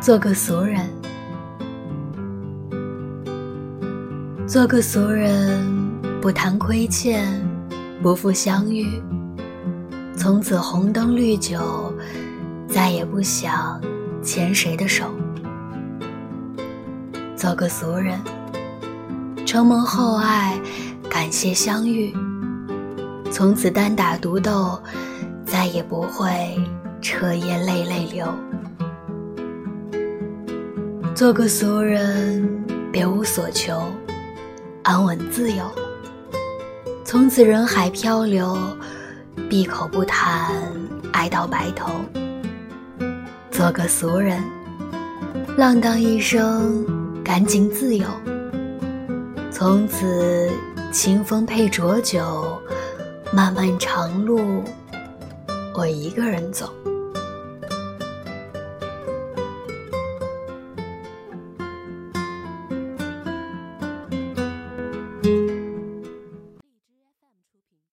做个俗人，做个俗人，不谈亏欠，不负相遇。从此红灯绿酒，再也不想牵谁的手。做个俗人，承蒙厚爱，感谢相遇。从此单打独斗，再也不会彻夜泪泪流。做个俗人，别无所求，安稳自由。从此人海漂流，闭口不谈爱到白头。做个俗人，浪荡一生，干净自由。从此清风配浊酒，漫漫长路，我一个人走。